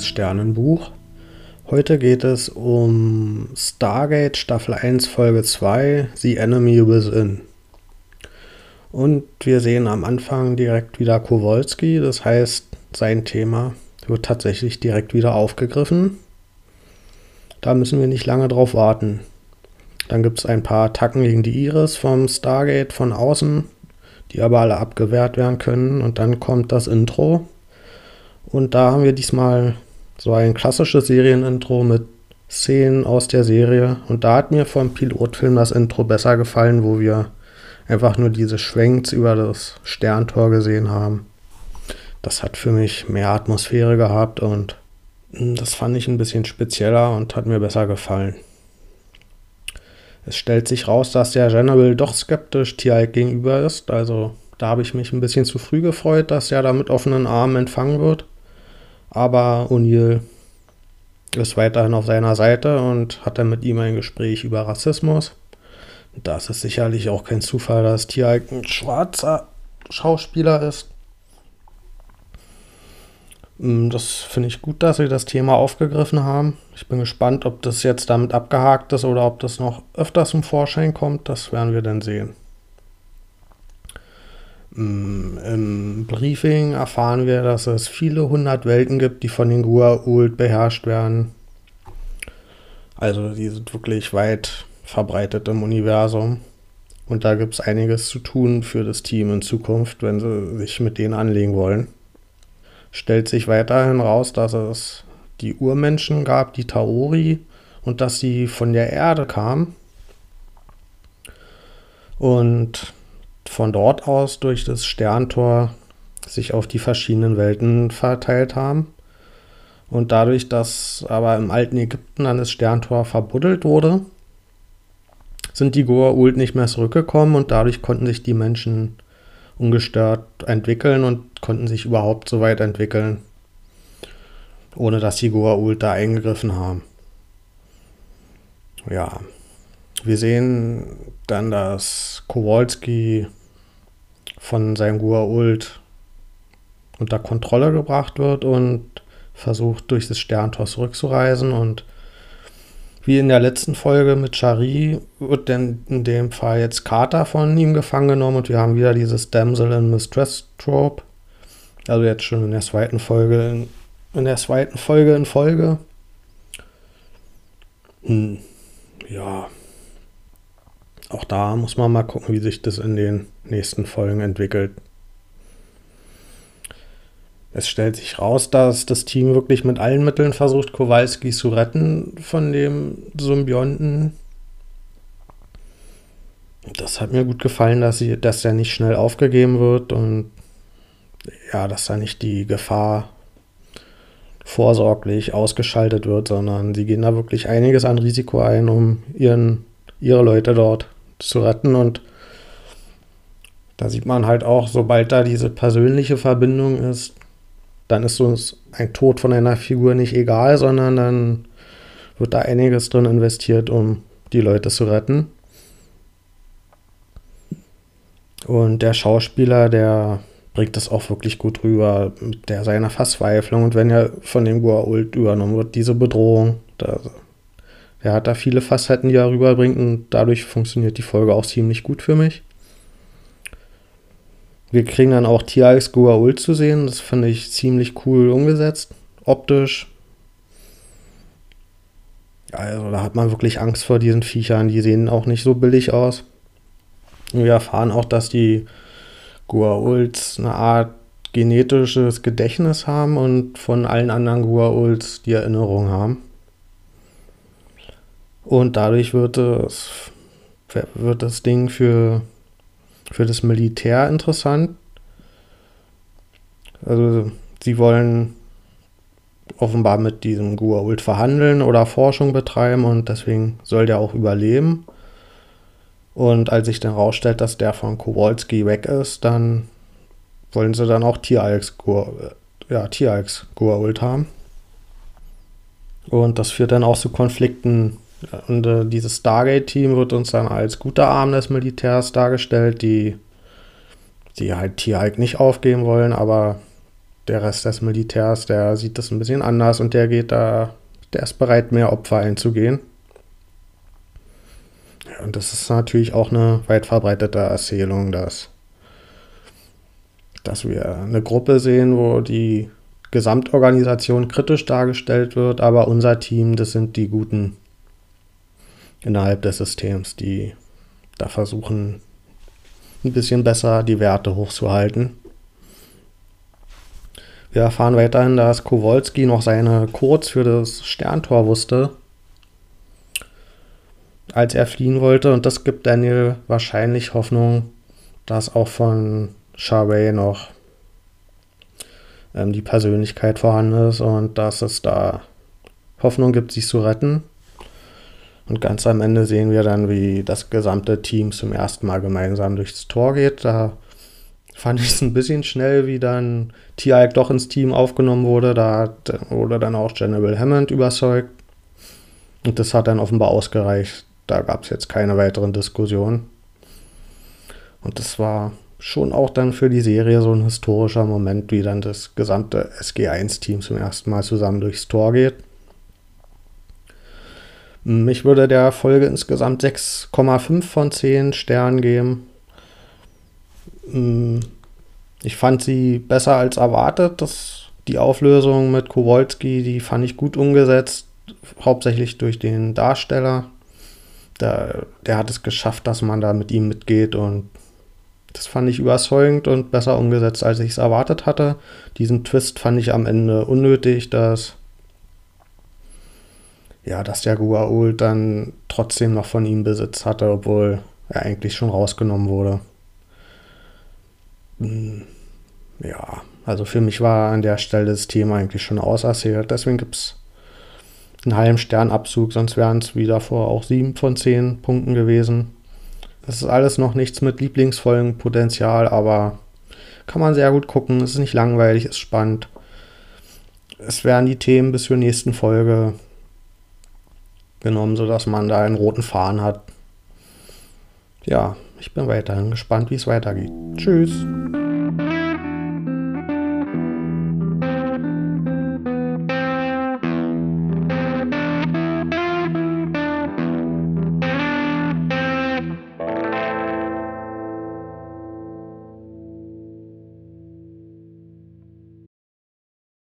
Neues Sternenbuch. Heute geht es um Stargate Staffel 1 Folge 2 The Enemy Within. Und wir sehen am Anfang direkt wieder Kowalski, das heißt, sein Thema wird tatsächlich direkt wieder aufgegriffen. Da müssen wir nicht lange drauf warten. Dann gibt es ein paar Attacken gegen die Iris vom Stargate von außen, die aber alle abgewehrt werden können. Und dann kommt das Intro. Und da haben wir diesmal so ein klassisches Serienintro mit Szenen aus der Serie. Und da hat mir vom Pilotfilm das Intro besser gefallen, wo wir einfach nur diese Schwenks über das Sterntor gesehen haben. Das hat für mich mehr Atmosphäre gehabt und das fand ich ein bisschen spezieller und hat mir besser gefallen. Es stellt sich raus, dass der General doch skeptisch Tialk gegenüber ist. Also da habe ich mich ein bisschen zu früh gefreut, dass er da mit offenen Armen empfangen wird. Aber O'Neill ist weiterhin auf seiner Seite und hat dann mit ihm ein Gespräch über Rassismus. Das ist sicherlich auch kein Zufall, dass Tialk ein schwarzer Schauspieler ist. Mm, das finde ich gut, dass sie das Thema aufgegriffen haben. Ich bin gespannt, ob das jetzt damit abgehakt ist oder ob das noch öfters zum Vorschein kommt. Das werden wir dann sehen. Mm, Im Briefing erfahren wir, dass es viele hundert Welten gibt, die von den Gua'uld beherrscht werden. Also die sind wirklich weit verbreitet im Universum. Und da gibt es einiges zu tun für das Team in Zukunft, wenn sie sich mit denen anlegen wollen stellt sich weiterhin raus, dass es die Urmenschen gab, die Taori, und dass sie von der Erde kamen. Und von dort aus durch das Sterntor sich auf die verschiedenen Welten verteilt haben. Und dadurch, dass aber im alten Ägypten dann das Sterntor verbuddelt wurde, sind die Goa'uld nicht mehr zurückgekommen und dadurch konnten sich die Menschen ungestört entwickeln und konnten sich überhaupt so weit entwickeln, ohne dass die Goa'uld da eingegriffen haben. Ja, wir sehen dann, dass Kowalski von seinem Goa'uld unter Kontrolle gebracht wird und versucht, durch das Sterntor zurückzureisen und wie in der letzten Folge mit Chari wird denn in dem Fall jetzt Carter von ihm gefangen genommen und wir haben wieder dieses Damsel in Mistress Trope. Also jetzt schon in der zweiten Folge, in, in der zweiten Folge in Folge. Hm, ja. Auch da muss man mal gucken, wie sich das in den nächsten Folgen entwickelt. Es stellt sich raus, dass das Team wirklich mit allen Mitteln versucht, Kowalski zu retten von dem Symbionten. Das hat mir gut gefallen, dass, sie, dass er nicht schnell aufgegeben wird und ja, dass da nicht die Gefahr vorsorglich ausgeschaltet wird, sondern sie gehen da wirklich einiges an Risiko ein, um ihren, ihre Leute dort zu retten. Und da sieht man halt auch, sobald da diese persönliche Verbindung ist, dann ist uns ein Tod von einer Figur nicht egal, sondern dann wird da einiges drin investiert, um die Leute zu retten. Und der Schauspieler, der bringt das auch wirklich gut rüber mit der seiner Verzweiflung. Und wenn er von dem Goa'uld übernommen wird, diese Bedrohung, da, er hat da viele Facetten, die er rüberbringt und dadurch funktioniert die Folge auch ziemlich gut für mich. Wir kriegen dann auch T-Alex Goa'uld zu sehen. Das finde ich ziemlich cool umgesetzt. Optisch. Also da hat man wirklich Angst vor diesen Viechern. Die sehen auch nicht so billig aus. Wir erfahren auch, dass die Goa'ulds eine Art genetisches Gedächtnis haben und von allen anderen Goa'ulds die Erinnerung haben. Und dadurch wird das, wird das Ding für für das Militär interessant. Also sie wollen offenbar mit diesem Gua'uld verhandeln oder Forschung betreiben und deswegen soll der auch überleben. Und als sich dann rausstellt, dass der von Kowalski weg ist, dann wollen sie dann auch Tieralks ja, Tieralks Gua'uld haben. Und das führt dann auch zu Konflikten und äh, dieses Stargate-Team wird uns dann als guter Arm des Militärs dargestellt, die, die halt hier halt nicht aufgeben wollen, aber der Rest des Militärs, der sieht das ein bisschen anders und der geht da, der ist bereit, mehr Opfer einzugehen. Ja, und das ist natürlich auch eine weit verbreitete Erzählung, dass, dass wir eine Gruppe sehen, wo die Gesamtorganisation kritisch dargestellt wird, aber unser Team, das sind die Guten innerhalb des Systems, die da versuchen, ein bisschen besser die Werte hochzuhalten. Wir erfahren weiterhin, dass Kowalski noch seine Codes für das Sterntor wusste, als er fliehen wollte. Und das gibt Daniel wahrscheinlich Hoffnung, dass auch von Charway noch ähm, die Persönlichkeit vorhanden ist und dass es da Hoffnung gibt, sich zu retten. Und ganz am Ende sehen wir dann, wie das gesamte Team zum ersten Mal gemeinsam durchs Tor geht. Da fand ich es ein bisschen schnell, wie dann T-Ike doch ins Team aufgenommen wurde. Da wurde dann auch General Hammond überzeugt. Und das hat dann offenbar ausgereicht. Da gab es jetzt keine weiteren Diskussionen. Und das war schon auch dann für die Serie so ein historischer Moment, wie dann das gesamte SG1-Team zum ersten Mal zusammen durchs Tor geht. Ich würde der Folge insgesamt 6,5 von 10 Sternen geben. Mm, ich fand sie besser als erwartet. Das, die Auflösung mit Kowalski, die fand ich gut umgesetzt, hauptsächlich durch den Darsteller. Der, der hat es geschafft, dass man da mit ihm mitgeht und das fand ich überzeugend und besser umgesetzt, als ich es erwartet hatte. Diesen Twist fand ich am Ende unnötig, dass ja, dass der Guaul dann trotzdem noch von ihm Besitz hatte, obwohl er eigentlich schon rausgenommen wurde. Hm, ja, also für mich war an der Stelle das Thema eigentlich schon auserzählt. Deswegen gibt es einen halben Sternabzug, sonst wären es wie davor auch sieben von zehn Punkten gewesen. Das ist alles noch nichts mit Lieblingsfolgenpotenzial, aber kann man sehr gut gucken. Es ist nicht langweilig, ist spannend. Es werden die Themen bis zur nächsten Folge genommen, sodass man da einen roten Faden hat. Ja, ich bin weiterhin gespannt, wie es weitergeht. Tschüss.